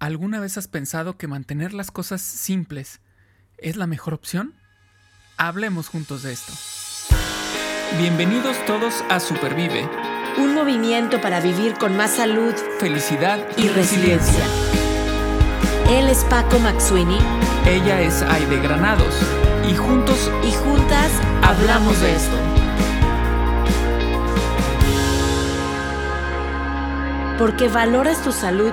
¿Alguna vez has pensado que mantener las cosas simples es la mejor opción? Hablemos juntos de esto. Bienvenidos todos a Supervive. Un movimiento para vivir con más salud, felicidad y, resiliencia. Él es Paco Maxuini. Ella es Aide Granados. Y juntos y juntas hablamos de esto. Porque valoras tu salud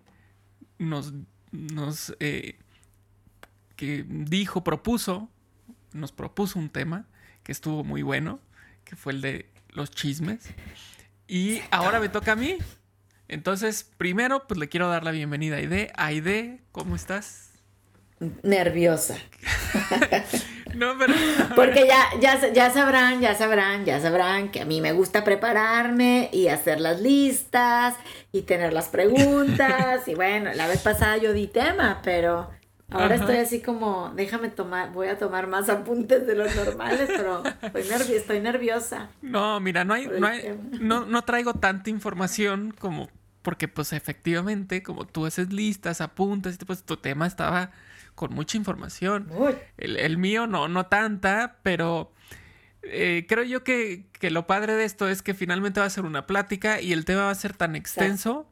nos, nos eh, que dijo, propuso, nos propuso un tema que estuvo muy bueno, que fue el de los chismes. Y ahora me toca a mí. Entonces, primero, pues le quiero dar la bienvenida a Aide. Aide, ¿cómo estás? nerviosa. no, pero... Porque ya, ya, ya sabrán, ya sabrán, ya sabrán que a mí me gusta prepararme y hacer las listas y tener las preguntas. y bueno, la vez pasada yo di tema, pero ahora estoy así como, déjame tomar, voy a tomar más apuntes de los normales, pero estoy, estoy nerviosa. No, mira, no hay, no, hay no, no traigo tanta información como porque pues efectivamente, como tú haces listas, apuntes, pues tu tema estaba con mucha información. El, mío no, no tanta, pero eh, creo yo que, lo padre de esto es que finalmente va a ser una plática y el tema va a ser tan extenso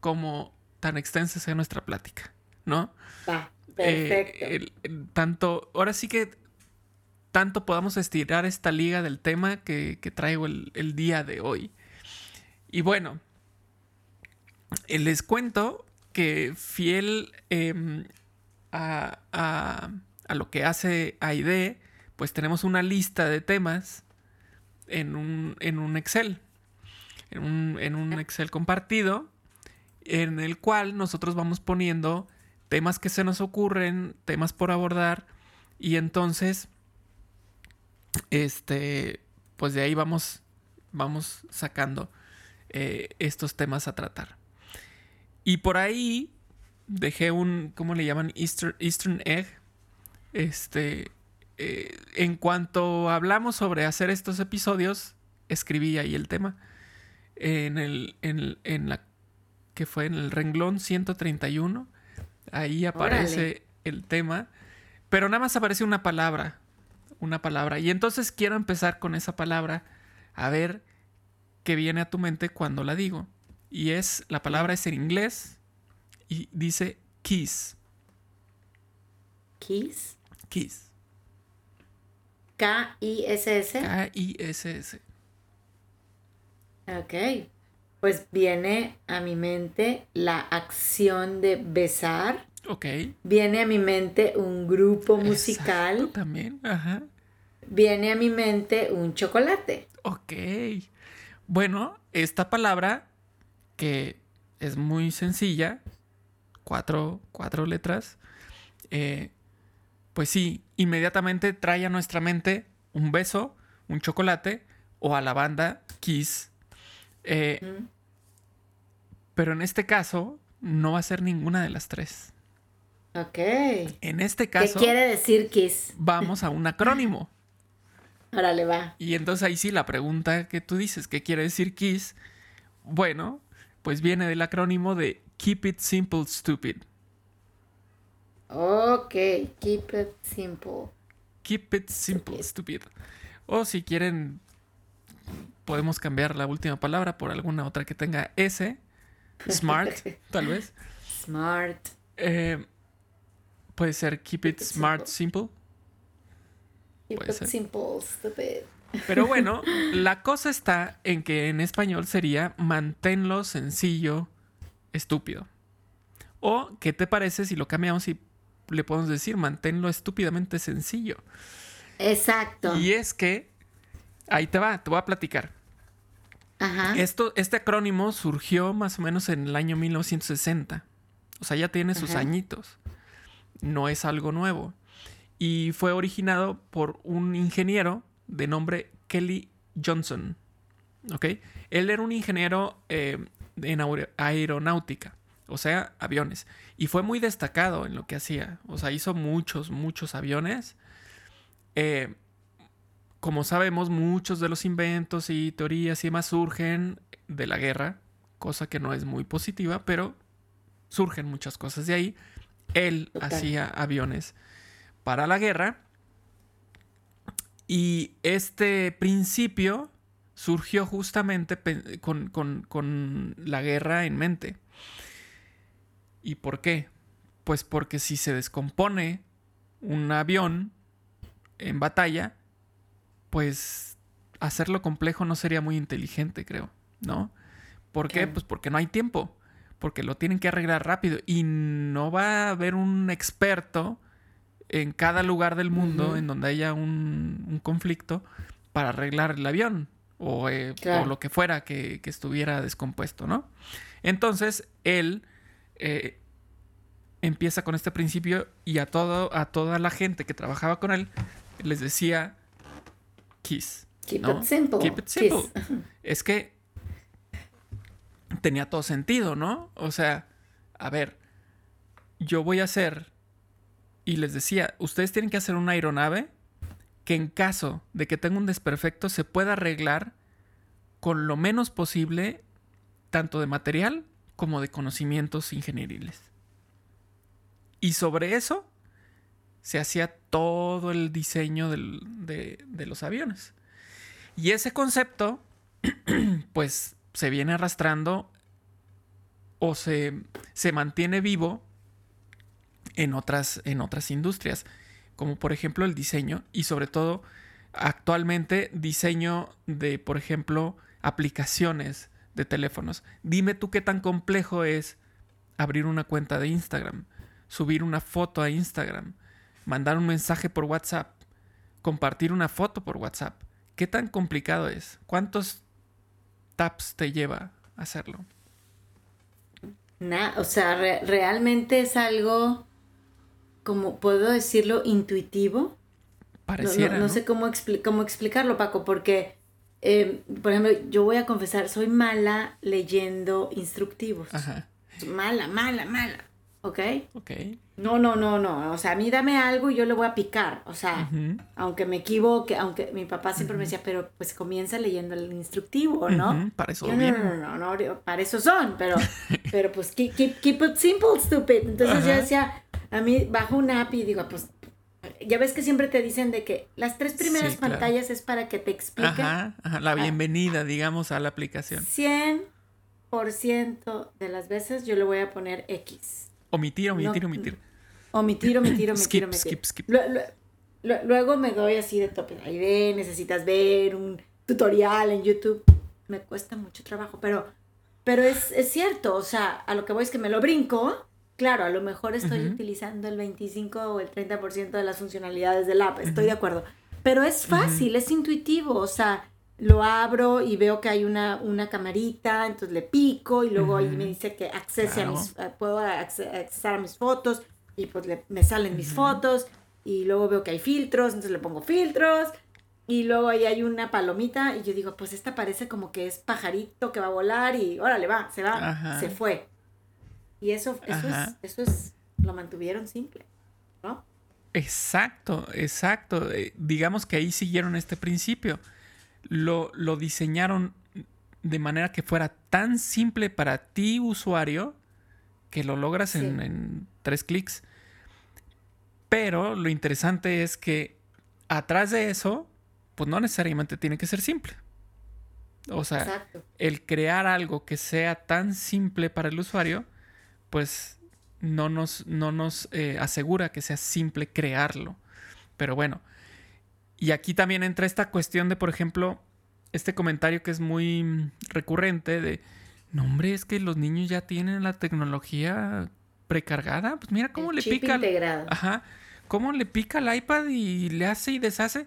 como tan extensa sea nuestra plática, ¿no? perfecto. tanto, ahora sí que tanto podamos estirar esta liga del tema que, traigo el, día de hoy. Y bueno, les cuento que fiel em, a, lo que hace AID, pues tenemos una lista de temas en un, en un Excel, en un, en un Excel compartido, en el cual nosotros vamos poniendo temas que se nos ocurren, temas por abordar, y entonces, este, pues de ahí vamos, vamos sacando eh, estos temas a tratar. Y por ahí dejé un, ¿cómo le llaman? Eastern, Egg. Este, eh, en cuanto hablamos sobre hacer estos episodios, escribí ahí el tema. En el, en, la, que fue en el renglón 131, ahí aparece el tema, pero nada más aparece una palabra, una palabra. Y entonces quiero empezar con esa palabra, a ver qué viene a tu mente cuando la digo. Y es, la palabra es en inglés, y dice Kiss. Kiss. Kiss. K-I-S-S. K-I-S-S. Ok. Pues viene a mi mente la acción de besar. Ok. Viene a mi mente un grupo musical. también, ajá. Viene a mi mente un chocolate. Ok. Bueno, esta palabra que es muy sencilla, cuatro, cuatro letras, eh, pues sí, inmediatamente trae a nuestra mente un beso, un chocolate o a la banda Kiss. Eh, pero en este caso no va a ser ninguna de las tres. Ok. En este caso. ¿Qué quiere decir Kiss? Vamos a un acrónimo. Órale, va. Y entonces ahí sí la pregunta que tú dices, ¿qué quiere decir Kiss? Bueno, pues viene del acrónimo de Keep It Simple Stupid. Ok, keep it simple. Keep it simple, stupid. O si quieren, podemos cambiar la última palabra por alguna otra que tenga S. Smart, tal vez. Smart. Eh, puede ser keep it, smart, simple. Keep it simple, stupid. Pero bueno, la cosa está en que en español sería manténlo sencillo, estúpido. O, ¿qué te parece si lo cambiamos y le podemos decir manténlo estúpidamente sencillo? Exacto. Y es que, ahí te va, te voy a platicar. Ajá. Esto, este acrónimo surgió más o menos en el año 1960. O sea, ya tiene sus añitos. No es algo nuevo. Y fue originado por un ingeniero de nombre Kelly Johnson. ¿Ok? Él era un ingeniero eh, en aeronáutica, o sea, aviones. Y fue muy destacado en lo que hacía. O sea, hizo muchos, muchos aviones. Eh, como sabemos, muchos de los inventos y teorías y demás surgen de la guerra, cosa que no es muy positiva, pero surgen muchas cosas de ahí. Él hacía aviones para la guerra y este principio surgió justamente con, con la guerra en mente. ¿Y por qué? Pues porque si se descompone un avión en batalla, pues hacerlo complejo no sería muy inteligente, creo, ¿no? ¿Por qué? Pues porque no hay tiempo, porque lo tienen que arreglar rápido y no va a haber un experto en cada lugar del mundo en donde haya un, conflicto para arreglar el avión o, eh, lo que fuera que, estuviera descompuesto, ¿no? Entonces, él eh, empieza con este principio y a, todo, a toda la gente que trabajaba con él les decía, kiss. Keep it simple. Keep it simple. Es que tenía todo sentido, ¿no? O sea, a ver, yo voy a hacer, y les decía, ustedes tienen que hacer una aeronave que en caso de que tenga un desperfecto se pueda arreglar con lo menos posible, tanto de material como de conocimientos ingenieriles. Y sobre eso se hacía todo el diseño de, de los aviones. Y ese concepto, pues, se viene arrastrando o se, se mantiene vivo en otras, en otras industrias, como por ejemplo el diseño y sobre todo actualmente diseño de, por ejemplo, aplicaciones de teléfonos. Dime tú qué tan complejo es abrir una cuenta de Instagram, subir una foto a Instagram, mandar un mensaje por WhatsApp, compartir una foto por WhatsApp. ¿Qué tan complicado es? ¿Cuántos taps te lleva hacerlo? o sea, realmente es algo, como puedo decirlo, intuitivo. Pareciera. No, sé cómo, cómo explicarlo, Paco, porque, em, por ejemplo, yo voy a confesar, soy mala leyendo instructivos. Ajá. Mala, mala, mala. ¿Ok? Ok. No, no, no, no. O sea, a mí dame algo y yo le voy a picar. O sea, aunque me equivoque, aunque mi papá siempre me decía, pero pues comienza leyendo el instructivo, ¿no? Para eso no, no, no, no, no, para eso son, pero, pero pues keep, keep, it simple, stupid. Entonces yo decía, a mí bajo una app y digo, pues ya ves que siempre te dicen de que las tres primeras pantallas es para que te expliquen. Ajá, ajá, la bienvenida, digamos, a la aplicación. 100% de las veces yo le voy a poner X. Omitir, omitir, omitir. Omitir, omitir, omitir, skip, omitir. Skip, skip. luego me doy así de tope. Ahí ve, necesitas ver un tutorial en YouTube. Me cuesta mucho trabajo, pero, pero es, es cierto. O sea, a lo que voy es que me lo brinco. Claro, a lo mejor estoy utilizando el 25 o el 30% de las funcionalidades del app. Estoy de acuerdo. Pero es fácil, es intuitivo. O sea, lo abro y veo que hay una, una camarita, entonces le pico y luego ahí me dice que accese a mis, puedo accesar a mis fotos y pues me salen mis fotos y luego veo que hay filtros, entonces le pongo filtros y luego ahí hay una palomita y yo digo, pues esta parece como que es pajarito que va a volar y órale, va, se va, se fue. Y eso, eso es, eso es, lo mantuvieron simple, ¿no? Exacto, exacto. Eh, digamos que ahí siguieron este principio lo, diseñaron de manera que fuera tan simple para ti, usuario, que lo logras en, tres clics. Pero lo interesante es que atrás de eso, pues no necesariamente tiene que ser simple. O sea, el crear algo que sea tan simple para el usuario, pues no nos, no nos eh, asegura que sea simple crearlo. Pero bueno, y aquí también entra esta cuestión de, por ejemplo, este comentario que es muy recurrente de, no hombre, es que los niños ya tienen la tecnología precargada. Pues mira cómo le pica. Integrado. Ajá. Cómo le pica el iPad y le hace y deshace.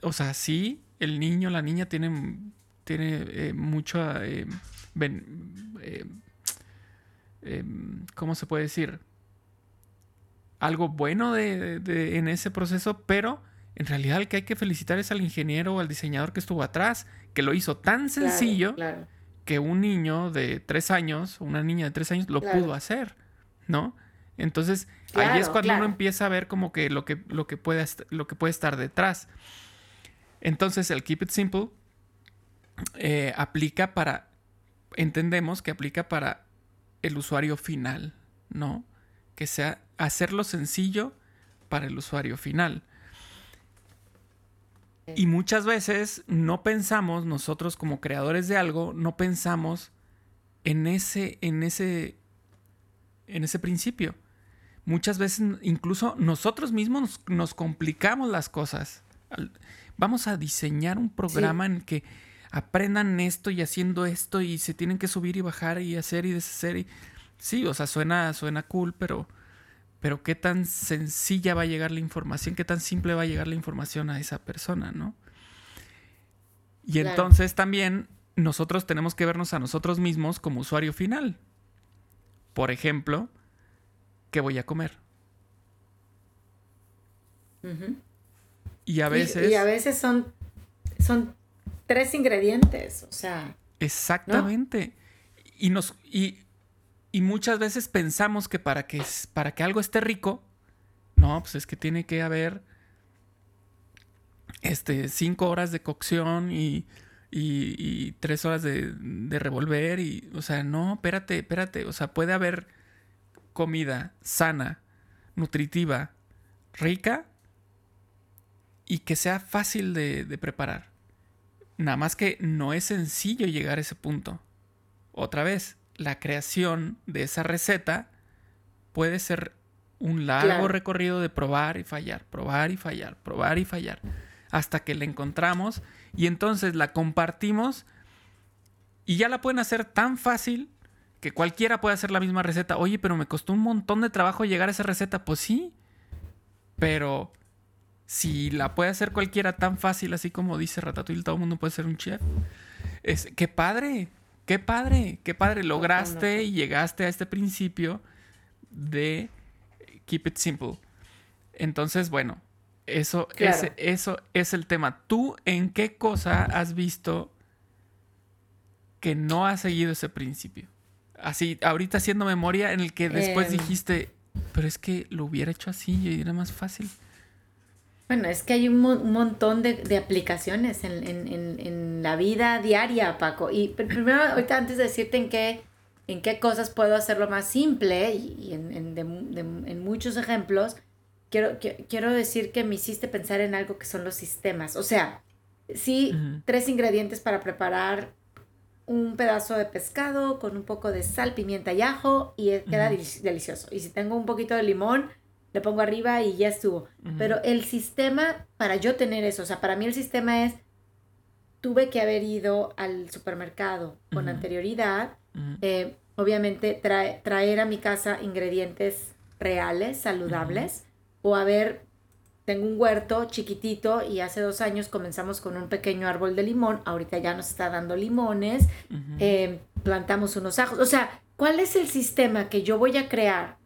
O sea, sí, el niño, la niña tiene, tiene eh, mucho... Eh, eh, em, ¿cómo se puede decir? Algo bueno de, en ese proceso, pero en realidad el que hay que felicitar es al ingeniero o al diseñador que estuvo atrás, que lo hizo tan sencillo que un niño de tres años, una niña de tres años, lo pudo hacer, ¿no? Entonces, ahí es cuando uno empieza a ver como que lo que, lo que, puede, lo que puede estar detrás. Entonces, el Keep It Simple eh, aplica para, entendemos que aplica para el usuario final, ¿no? Que sea hacerlo sencillo para el usuario final. Y muchas veces no pensamos, nosotros como creadores de algo, no pensamos en ese, en ese, en ese principio. Muchas veces incluso nosotros mismos nos, complicamos las cosas. Vamos a diseñar un programa en que aprendan esto y haciendo esto y se tienen que subir y bajar y hacer y deshacer. Y... Sí, o sea, suena, suena cool, pero pero qué tan sencilla va a llegar la información, qué tan simple va a llegar la información a esa persona, ¿no? Y entonces también nosotros tenemos que vernos a nosotros mismos como usuario final. Por ejemplo, ¿qué voy a comer? Y a veces... Y, a veces son, son tres ingredientes, o sea... Exactamente. Y, nos, y y muchas veces pensamos que para que, para que algo esté rico, no, pues es que tiene que haber este, cinco horas de cocción y, y, tres horas de, de, revolver. Y, o sea, no, espérate, espérate. O sea, puede haber comida sana, nutritiva, rica y que sea fácil de, de preparar. Nada más que no es sencillo llegar a ese punto. Otra vez, la creación de esa receta puede ser un largo recorrido de probar y fallar, probar y fallar, probar y fallar, hasta que la encontramos y entonces la compartimos y ya la pueden hacer tan fácil que cualquiera puede hacer la misma receta. Oye, pero me costó un montón de trabajo llegar a esa receta. Pues sí, pero si la puede hacer cualquiera tan fácil, así como dice Ratatouille, todo el mundo puede ser un chef. Es, ¡Qué padre! Qué padre, qué padre, lograste y llegaste a este principio de keep it simple. Entonces, bueno, eso, es, eso es el tema. ¿Tú en qué cosa has visto que no has seguido ese principio? Así, ahorita haciendo memoria en el que después em. dijiste, pero es que lo hubiera hecho así y era más fácil. Bueno, es que hay un, montón de, aplicaciones en, la vida diaria, Paco. Y primero, ahorita antes de decirte en qué, en qué cosas puedo hacerlo más simple y, en, muchos ejemplos, quiero, quiero decir que me hiciste pensar en algo que son los sistemas. O sea, sí, tres ingredientes para preparar un pedazo de pescado con un poco de sal, pimienta y ajo y queda delicioso. Y si tengo un poquito de limón, le pongo arriba y ya estuvo. Pero el sistema, para yo tener eso, o sea, para mí el sistema es, tuve que haber ido al supermercado con anterioridad, eh, obviamente traer a mi casa ingredientes reales, saludables, o haber, tengo un huerto chiquitito y hace dos años comenzamos con un pequeño árbol de limón, ahorita ya nos está dando limones, eh, plantamos unos ajos, o sea, ¿cuál es el sistema que yo voy a crear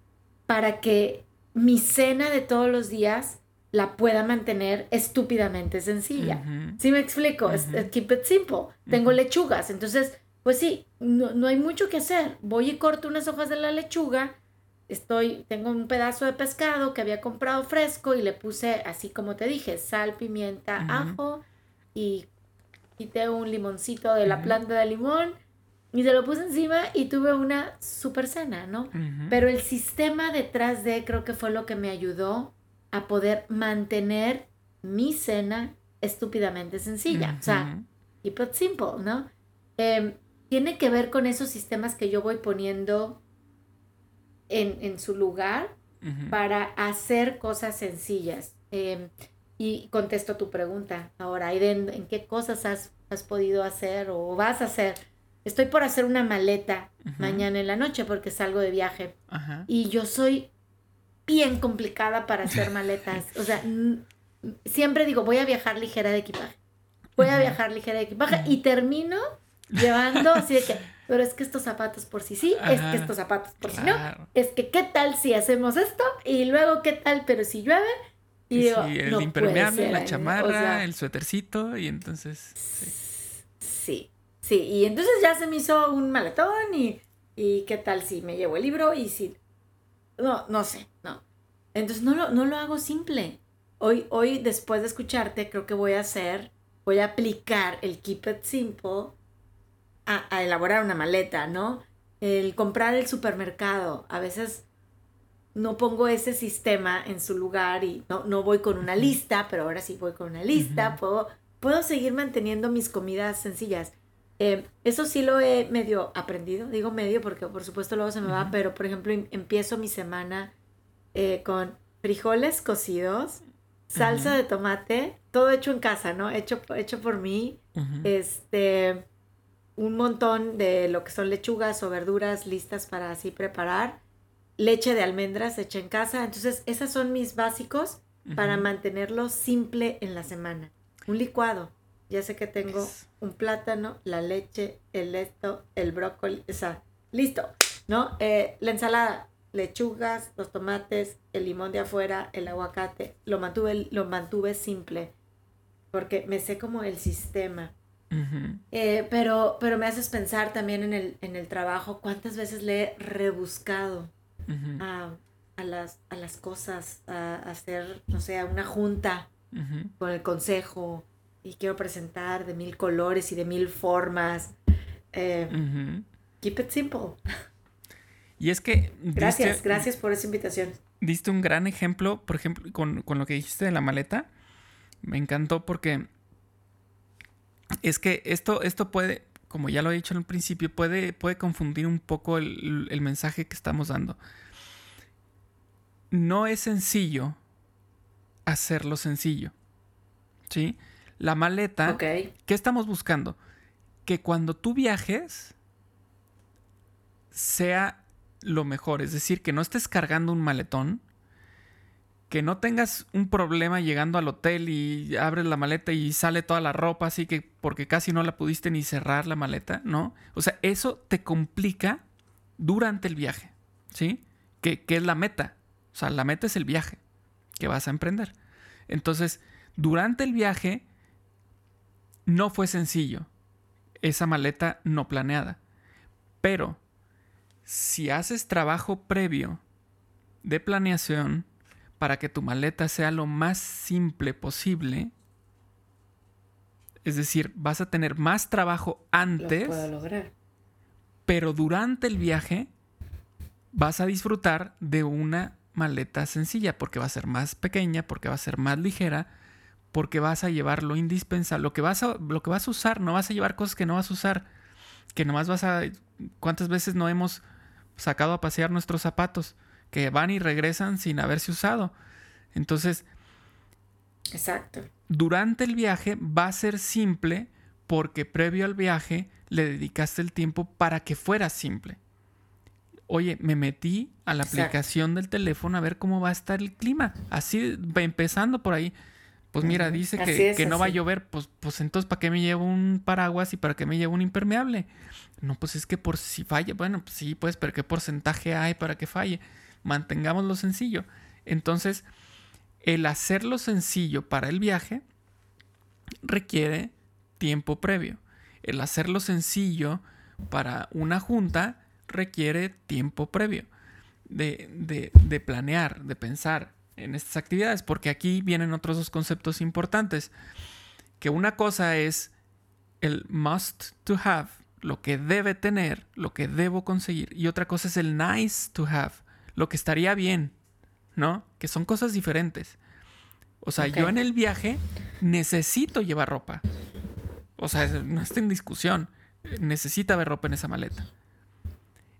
para que mi cena de todos los días la pueda mantener estúpidamente sencilla. ¿Sí me explico? keep it simple. Tengo lechugas, entonces, pues sí, no, hay mucho que hacer. Voy y corto unas hojas de la lechuga. Estoy, tengo un pedazo de pescado que había comprado fresco y le puse, así como te dije, sal, pimienta, ajo y quité un limoncito de la planta de limón y se lo puse encima y tuve una super cena, ¿no? Pero el sistema detrás de creo que fue lo que me ayudó a poder mantener mi cena estúpidamente sencilla. O sea, keep it simple, ¿no? Em, tiene que ver con esos sistemas que yo voy poniendo en, su lugar para hacer cosas sencillas. Em, y contesto tu pregunta ahora, Aiden, ¿en qué cosas has, has podido hacer o vas a hacer? Estoy por hacer una maleta mañana en la noche porque salgo de viaje. Y yo soy bien complicada para hacer maletas. O sea, siempre digo, voy a viajar ligera de equipaje. Voy a viajar ligera de equipaje y termino llevando así de que pero es que estos zapatos por si sí, es que estos zapatos por si no, es que qué tal si hacemos esto y luego qué tal, pero si llueve. Y el impermeable, la chamarra, el suétercito y entonces... Sí. sí. Y entonces ya se me hizo un maletón y, y qué tal si me llevo el libro y si... No, no sé, no. Entonces no lo, no lo hago simple. Hoy, hoy, después de escucharte, creo que voy a hacer, voy a aplicar el Keep It Simple a, elaborar una maleta, ¿no? El comprar el supermercado. A veces no pongo ese sistema en su lugar y no, no voy con una lista, pero ahora sí voy con una lista. puedo, puedo seguir manteniendo mis comidas sencillas. Eh, eso sí lo he medio aprendido, digo medio porque por supuesto luego se me va, pero por ejemplo em, empiezo mi semana eh, con frijoles cocidos, salsa de tomate, todo hecho en casa, ¿no? Hecho, hecho por mí. Este, un montón de lo que son lechugas o verduras listas para así preparar. Leche de almendras hecha en casa. Entonces, esos son mis básicos para mantenerlo simple en la semana. Un licuado. Ya sé que tengo un plátano, la leche, el esto, el brócoli, o sea, listo, ¿no? Eh, la ensalada, lechugas, los tomates, el limón de afuera, el aguacate, lo mantuve, lo mantuve simple, porque me sé como el sistema. Eh, pero, pero me haces pensar también en el, en el trabajo, cuántas veces le he rebuscado a, las, a las cosas, a, hacer, no sé, una junta con el consejo y quiero presentar de mil colores y de mil formas. Eh, keep it simple. Y es que... Gracias, gracias por esa invitación. Diste un gran ejemplo, por ejemplo, con, con lo que dijiste de la maleta. Me encantó porque es que esto, esto puede, como ya lo he dicho en el principio, puede, puede confundir un poco el, mensaje que estamos dando. No es sencillo hacerlo sencillo. ¿Sí? La maleta, ¿qué estamos buscando? Que cuando tú viajes sea lo mejor, es decir, que no estés cargando un maletón, que no tengas un problema llegando al hotel y abres la maleta y sale toda la ropa, así que porque casi no la pudiste ni cerrar la maleta, ¿no? O sea, eso te complica durante el viaje, ¿sí? ¿Qué es la meta. O sea, la meta es el viaje que vas a emprender. Entonces, durante el viaje no fue sencillo esa maleta no planeada. Pero si haces trabajo previo de planeación, para que tu maleta sea lo más simple posible. Es decir, vas a tener más trabajo antes. lograr. Pero durante el viaje vas a disfrutar de una maleta sencilla porque va a ser más pequeña, porque va a ser más ligera, porque vas a llevar lo indispensable, lo que vas a, lo que vas a usar, no vas a llevar cosas que no vas a usar, que nomás vas a... ¿Cuántas veces no hemos sacado a pasear nuestros zapatos? que van y regresan sin haberse usado. Entonces, Exacto. Durante el viaje va a ser simple porque previo al viaje le dedicaste el tiempo para que fuera simple. Oye, me metí a la aplicación del teléfono a ver cómo va a estar el clima. Así, empezando por ahí. Pues mira, dice que, no va a llover. Pues, pues entonces, ¿para qué me llevo un paraguas y para qué me llevo un impermeable? No, pues es que por si falla. Bueno, pues sí, pues, pero ¿qué porcentaje hay para que falle? mantengámoslo sencillo. Entonces, el hacerlo sencillo para el viaje requiere tiempo previo. El hacerlo sencillo para una junta requiere tiempo previo de, de, planear, de pensar en estas actividades, porque aquí vienen otros dos conceptos importantes, que una cosa es el must to have, lo que debe tener, lo que debo conseguir, y otra cosa es el nice to have, lo que estaría bien, ¿no? Que son cosas diferentes. O sea, yo en el viaje necesito llevar ropa. O sea, no está en discusión. Necesita haber ropa en esa maleta.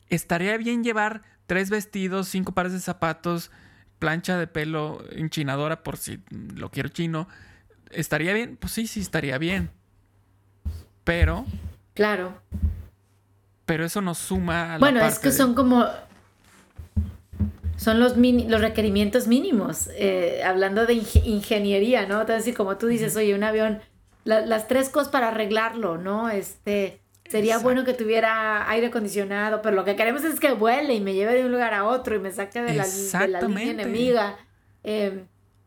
Estaría bien llevar tres vestidos, cinco pares de zapatos, plancha de pelo enchinadora por si lo quiero chino. ¿Estaría bien? Pues sí, sí, estaría bien. Pero. Claro. Pero eso nos suma a Bueno, es que son como son los, los requerimientos mínimos, eh, hablando de ingeniería, ¿no? Entonces, como tú dices, oye, un avión, las tres cosas para arreglarlo, ¿no? Este, Sería bueno que tuviera aire acondicionado, pero lo que queremos es que vuele y me lleve de un lugar a otro y me saque de la, de la línea enemiga. Em,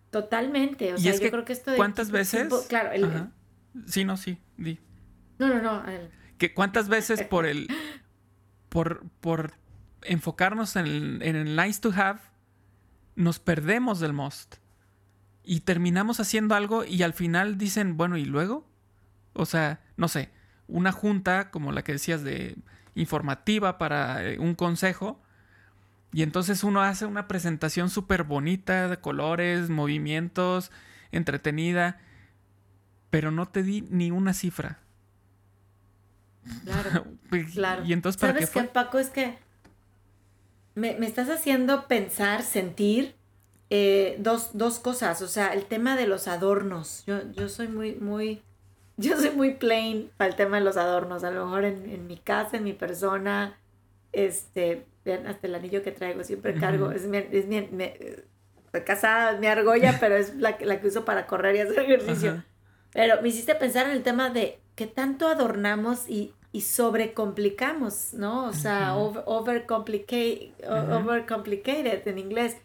totalmente. O sea, yo creo que esto de. ¿Cuántas veces? claro, el, Sí, no, sí, di. No, no, no. Que ¿Cuántas veces por el. por, por enfocarnos en el, en el nice to have, nos perdemos del must? Y terminamos haciendo algo y al final dicen, bueno, ¿y luego? O sea, no sé una junta como la que decías de informativa para eh, un consejo. Y entonces uno hace una presentación súper bonita de colores, movimientos, entretenida, pero no te di ni una cifra. Claro, pues, claro. Y entonces, ¿para ¿Sabes qué, Paco? Es que me, estás haciendo pensar, sentir eh, dos, dos, cosas. O sea, el tema de los adornos. Yo, yo soy muy, muy yo soy muy plain para el tema de los adornos. A lo mejor en, mi casa, en mi persona, este, vean hasta el anillo que traigo, siempre cargo. Es mi, es mi, estoy casada, mi argolla, pero es la, la, que uso para correr y hacer ejercicio. Pero me hiciste pensar en el tema de que tanto adornamos y, y sobrecomplicamos, ¿no? O sea, over, overcomplicate, overcomplicated en inglés.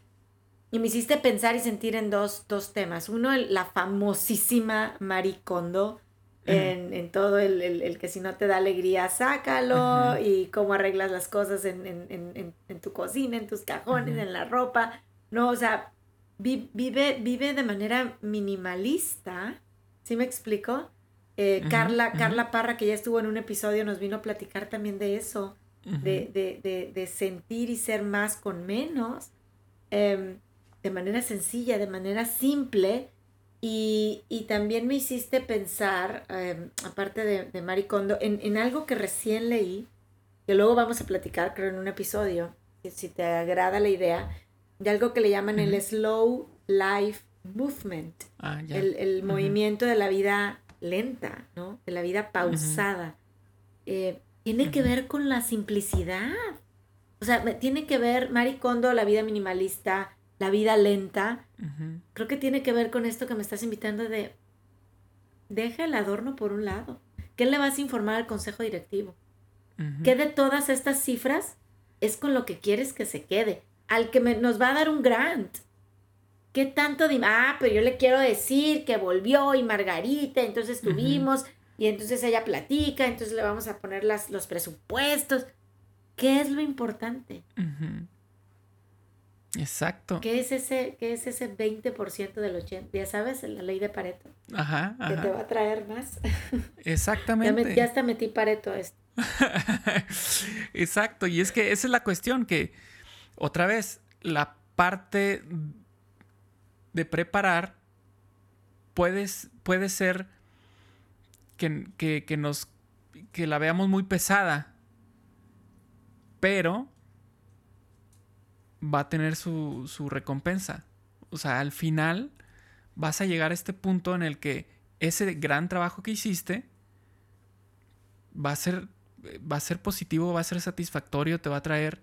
Y me hiciste pensar y sentir en dos, dos temas. Uno, la famosísima Maricondo, en, todo el, que si no te da alegría, sácalo y cómo arreglas las cosas en, tu cocina, en tus cajones, en la ropa, ¿no? O sea, vive, vive de manera minimalista, ¿sí me explico? Eh, Carla, Carla Parra, que ya estuvo en un episodio, nos vino a platicar también de eso, de, sentir y ser más con menos, em, de manera sencilla, de manera simple, y, también me hiciste pensar, em, aparte de, de Maricondo, en, en, algo que recién leí, que luego vamos a platicar, creo, en un episodio, si, te agrada la idea, de algo que le llaman el Slow Life Movement, ah, el, movimiento de la vida lenta, ¿no? De la vida pausada. Eh, tiene que ver con la simplicidad. O sea, tiene que ver, Maricondo, la vida minimalista, la vida lenta, creo que tiene que ver con esto que me estás invitando de deja el adorno por un lado. ¿Qué le vas a informar al consejo directivo? ¿Qué de todas estas cifras es con lo que quieres que se quede? Al que nos va a dar un grant. ¿Qué tanto de... Ah, pero yo le quiero decir que volvió y Margarita, entonces tuvimos, y entonces ella platica, entonces le vamos a poner las, los presupuestos. ¿Qué es lo importante? Exacto. ¿Qué es ese, qué es ese 20% del 80%? Ya sabes, la ley de Pareto. Ajá, Que te va a traer más. Exactamente. ya, hasta metí Pareto a esto. Exacto. Y es que esa es la cuestión, que otra vez, la parte de preparar puede, puede ser que, que, que, nos, que la veamos muy pesada, pero va a tener su, recompensa. O sea, al final vas a llegar a este punto en el que ese gran trabajo que hiciste va a ser, va a ser positivo, va a ser satisfactorio, te va a traer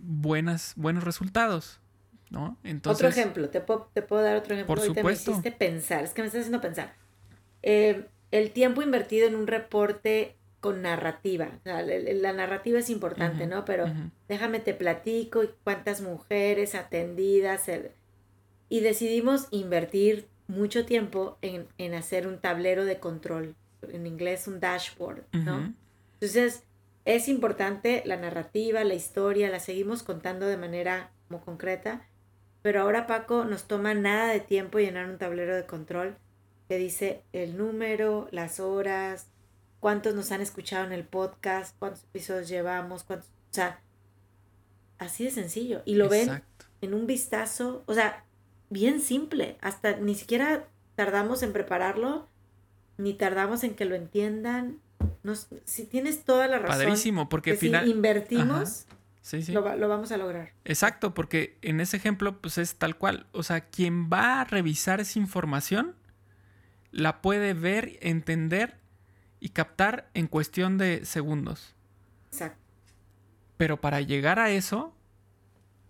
buenas, buenos resultados. ¿no? Entonces, otro ejemplo, te puedo, dar otro ejemplo. Por supuesto. me hiciste pensar, es que me estás haciendo pensar. Eh, el tiempo invertido en un reporte con narrativa. la, narrativa es importante, ¿no? Pero déjame te platico cuántas mujeres atendidas. y decidimos invertir mucho tiempo en, hacer un tablero de control, en inglés un dashboard, ¿no? Entonces, es importante la narrativa, la historia, la seguimos contando de manera como concreta, pero ahora Paco nos toma nada de tiempo llenar un tablero de control que dice el número, las horas, cuántos nos han escuchado en el podcast, cuántos episodios llevamos, cuántos, o sea, así de sencillo. Y lo ven en un vistazo, o sea, bien simple, hasta ni siquiera tardamos en prepararlo, ni tardamos en que lo entiendan. Nos, si tienes toda la razón. Padrísimo, porque si invertimos, Lo, lo, vamos a lograr. Exacto, porque en ese ejemplo, pues es tal cual. O sea, quien va a revisar esa información, la puede ver, entender y captar en cuestión de segundos. Exacto. Pero para llegar a eso,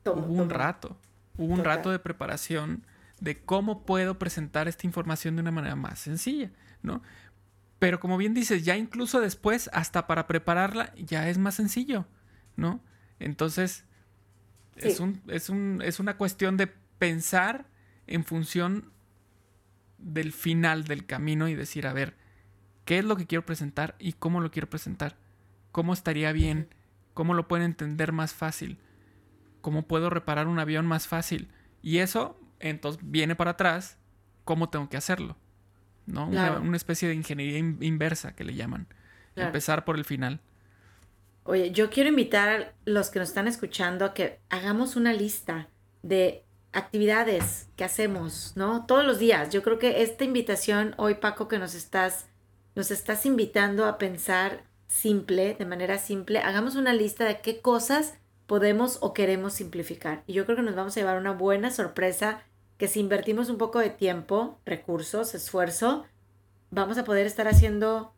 hubo un rato. Hubo un rato de preparación de cómo puedo presentar esta información de una manera más sencilla, ¿no? Pero como bien dices, ya incluso después, hasta para prepararla, ya es más sencillo, ¿no? Entonces, es, un, es, un, es una cuestión de pensar en función del final del camino y decir, a ver, ¿qué es lo que quiero presentar y cómo lo quiero presentar? ¿Cómo estaría bien? ¿Cómo lo pueden entender más fácil? ¿Cómo puedo reparar un avión más fácil? Y eso, entonces, viene para atrás, ¿cómo tengo que hacerlo? ¿No? Una, especie de ingeniería inversa que le llaman. Empezar por el final. Oye, yo quiero invitar a los que nos están escuchando a que hagamos una lista de actividades que hacemos, ¿no? Todos los días. Yo creo que esta invitación hoy, Paco, que nos estás, nos estás invitando a pensar simple, de manera simple, hagamos una lista de qué cosas podemos o queremos simplificar. Y yo creo que nos vamos a llevar una buena sorpresa que si invertimos un poco de tiempo, recursos, esfuerzo, vamos a poder estar haciendo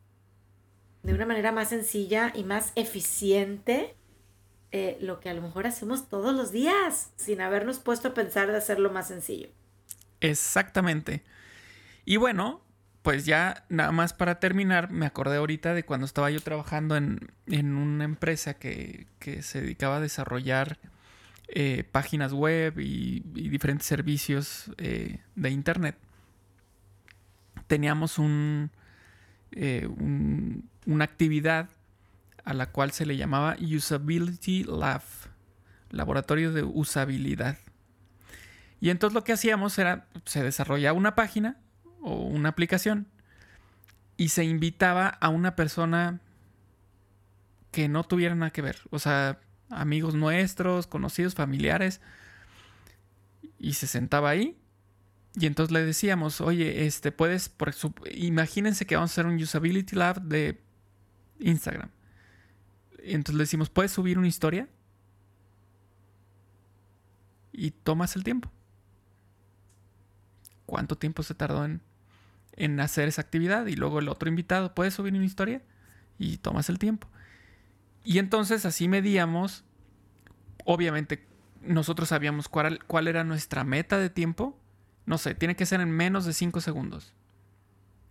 de una manera más sencilla y más eficiente eh, lo que a lo mejor hacemos todos los días, sin habernos puesto a pensar de hacerlo más sencillo. Exactamente. Y bueno, pues ya nada más para terminar, me acordé ahorita de cuando estaba yo trabajando en, una empresa que, se dedicaba a desarrollar eh, páginas web y, diferentes servicios eh, de Internet. Teníamos un, una actividad a la cual se le llamaba Usability Lab, laboratorio de usabilidad. Y entonces lo que hacíamos era, se desarrollaba una página o una aplicación y se invitaba a una persona que no tuviera nada que ver, o sea, amigos nuestros, conocidos, familiares, y se sentaba ahí y entonces le decíamos, oye, este, puedes, por imagínense que vamos a hacer un usability lab de Instagram entonces le decimos, ¿puedes subir una historia? Y tomas el tiempo. ¿Cuánto tiempo se tardó en, en hacer esa actividad? Y luego el otro invitado, ¿puedes subir una historia? Y tomas el tiempo. Y entonces así medíamos, obviamente nosotros sabíamos cuál, cuál era nuestra meta de tiempo. No sé, tiene que ser en menos de 5 segundos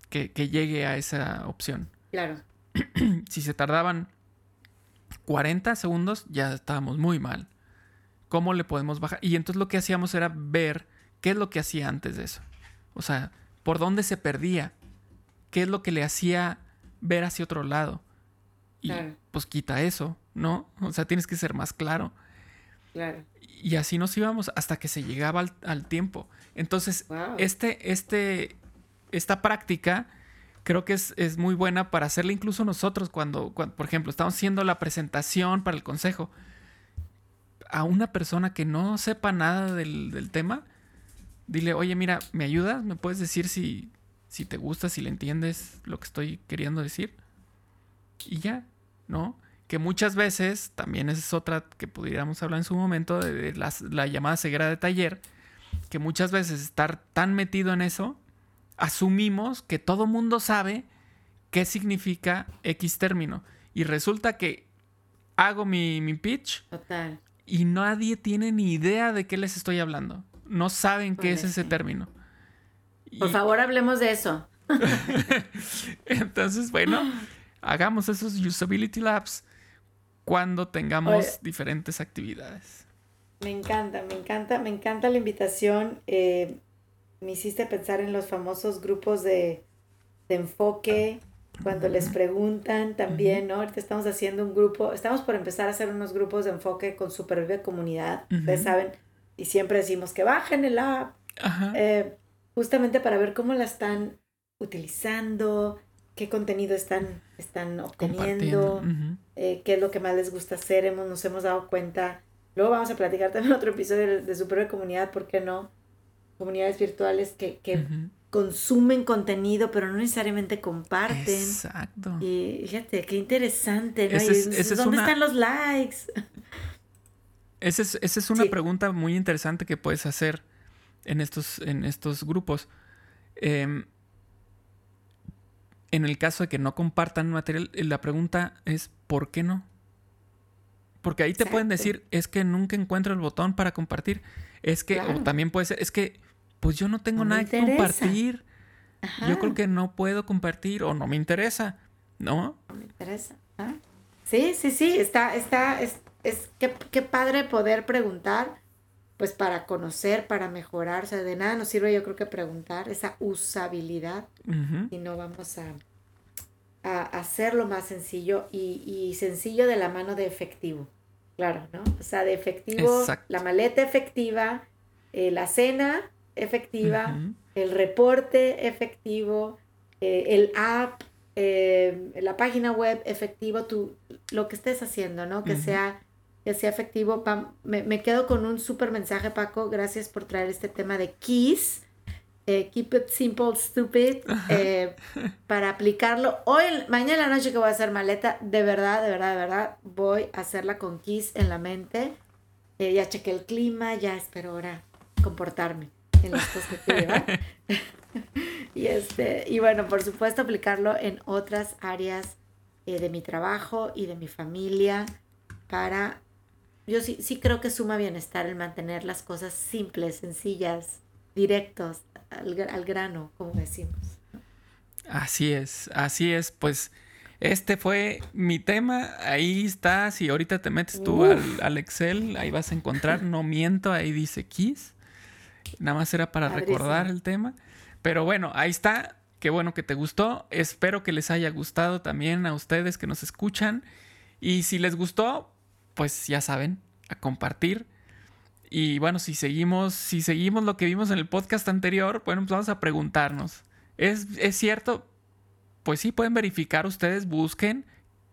que, que llegue a esa opción. Claro. si se tardaban 40 segundos ya estábamos muy mal. ¿Cómo le podemos bajar? Y entonces lo que hacíamos era ver qué es lo que hacía antes de eso. O sea, por dónde se perdía. ¿Qué es lo que le hacía ver hacia otro lado? Y pues quita eso, ¿no? O sea, tienes que ser más claro. Claro. Y así nos íbamos hasta que se llegaba al, tiempo. Entonces, este, este, esta práctica creo que es, muy buena para hacerla incluso nosotros cuando, por ejemplo, estamos haciendo la presentación para el consejo. A una persona que no sepa nada del, tema, dile, oye, mira, ¿me ayudas? ¿Me puedes decir si, si te gusta, si le entiendes lo que estoy queriendo decir? Y ya, ¿no? Que muchas veces, también esa es otra que pudiéramos hablar en su momento, de, la llamada ceguera de taller, que muchas veces estar tan metido en eso asumimos que todo mundo sabe qué significa X término. Y resulta que hago mi, pitch Total. y nadie tiene ni idea de qué les estoy hablando. No saben qué es ese término. Por favor, hablemos de eso. Entonces, bueno, hagamos esos usability labs cuando tengamos diferentes actividades. Me encanta, me encanta, me encanta la invitación. Eh, me hiciste pensar en los famosos grupos de, enfoque, cuando les preguntan también, ¿no? Ahorita estamos haciendo un grupo, estamos por empezar a hacer unos grupos de enfoque con Supervive Comunidad, ustedes saben, y siempre decimos que bajen el app, eh, justamente para ver cómo la están utilizando, qué contenido están, están obteniendo, eh, qué es lo que más les gusta hacer, hemos, nos hemos dado cuenta. Luego vamos a platicar también otro episodio de, de Supervive Comunidad, ¿por qué no? comunidades virtuales que, consumen contenido, pero no necesariamente comparten. Exacto. Y fíjate, qué interesante, ¿no? ¿Dónde están los likes? Esa es, una pregunta muy interesante que puedes hacer en estos, en estos grupos. Em, en el caso de que no compartan material, la pregunta es ¿por qué no? Porque ahí te pueden decir, es que nunca encuentro el botón para compartir. Es que, o también puede ser, es que pues yo no tengo nada que compartir. yo creo que no puedo compartir o no me interesa, ¿no? No me interesa. ¿ah? Sí, sí, sí, está, está, es, es qué, qué padre poder preguntar, pues para conocer, para mejorar, o sea, de nada nos sirve yo creo que preguntar esa usabilidad y no vamos a, a, hacerlo más sencillo y, y, sencillo de la mano de efectivo, claro, ¿no? O sea, de efectivo, la maleta efectiva, eh, la cena efectiva, el reporte efectivo, eh, el app, eh, la página web efectivo, tú, lo que estés haciendo, ¿no? Que sea que sea efectivo. Me, quedo con un súper mensaje, Paco. Gracias por traer este tema de keys. keep it simple, stupid. para aplicarlo. Hoy, mañana la noche que voy a hacer maleta, de verdad, de verdad, de verdad, voy a hacerla con keys en la mente. ya chequé el clima, ya espero ahora comportarme en las cosas que y, este, y bueno, por supuesto, aplicarlo en otras áreas eh, de mi trabajo y de mi familia para... Yo sí, sí creo que suma bienestar el mantener las cosas simples, sencillas, directos, al, grano, como decimos. Así es, así es, pues este fue mi tema, ahí está, si ahorita te metes tú al, al, Excel, ahí vas a encontrar, no miento, ahí dice Kiss, Nada más era para recordar el tema. Pero bueno, ahí está. Qué bueno que te gustó. Espero que les haya gustado también a ustedes que nos escuchan. Y si les gustó, pues ya saben, a compartir. Y bueno, si seguimos, si seguimos lo que vimos en el podcast anterior, bueno, pues vamos a preguntarnos. ¿Es, es cierto? Pues sí, pueden verificar ustedes, busquen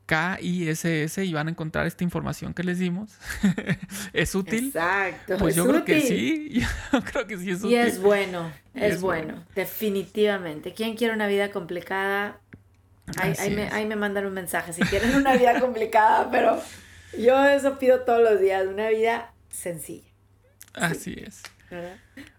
K-I-S-S y van a encontrar esta información que les dimos. ¿Es útil? Exacto. Pues yo creo que sí. Yo creo que sí es útil. Y es bueno, es, bueno, definitivamente. ¿Quién quiere una vida complicada? Ahí, me, ahí, me, mandan un mensaje si quieren una vida complicada, pero yo eso pido todos los días, una vida sencilla. Así es.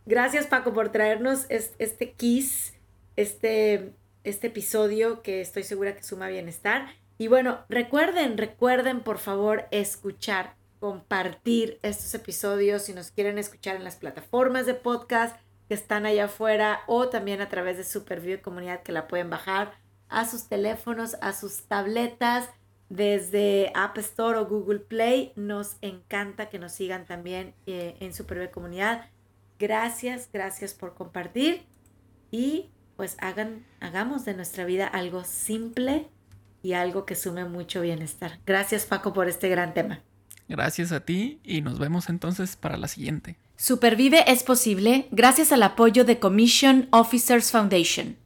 Gracias Paco por traernos este kiss, este, este episodio que estoy segura que suma bienestar. Y bueno, recuerden, recuerden por favor escuchar, compartir estos episodios si nos quieren escuchar en las plataformas de podcast que están allá afuera o también a través de Superview Comunidad que la pueden bajar a sus teléfonos, a sus tabletas desde App Store o Google Play. Nos encanta que nos sigan también eh, en Superview Comunidad. Gracias, gracias por compartir y pues hagan, hagamos de nuestra vida algo simple y algo que sume mucho bienestar. Gracias Paco por este gran tema. Gracias a ti y nos vemos entonces para la siguiente. Supervive es posible gracias al apoyo de Commission Officers Foundation.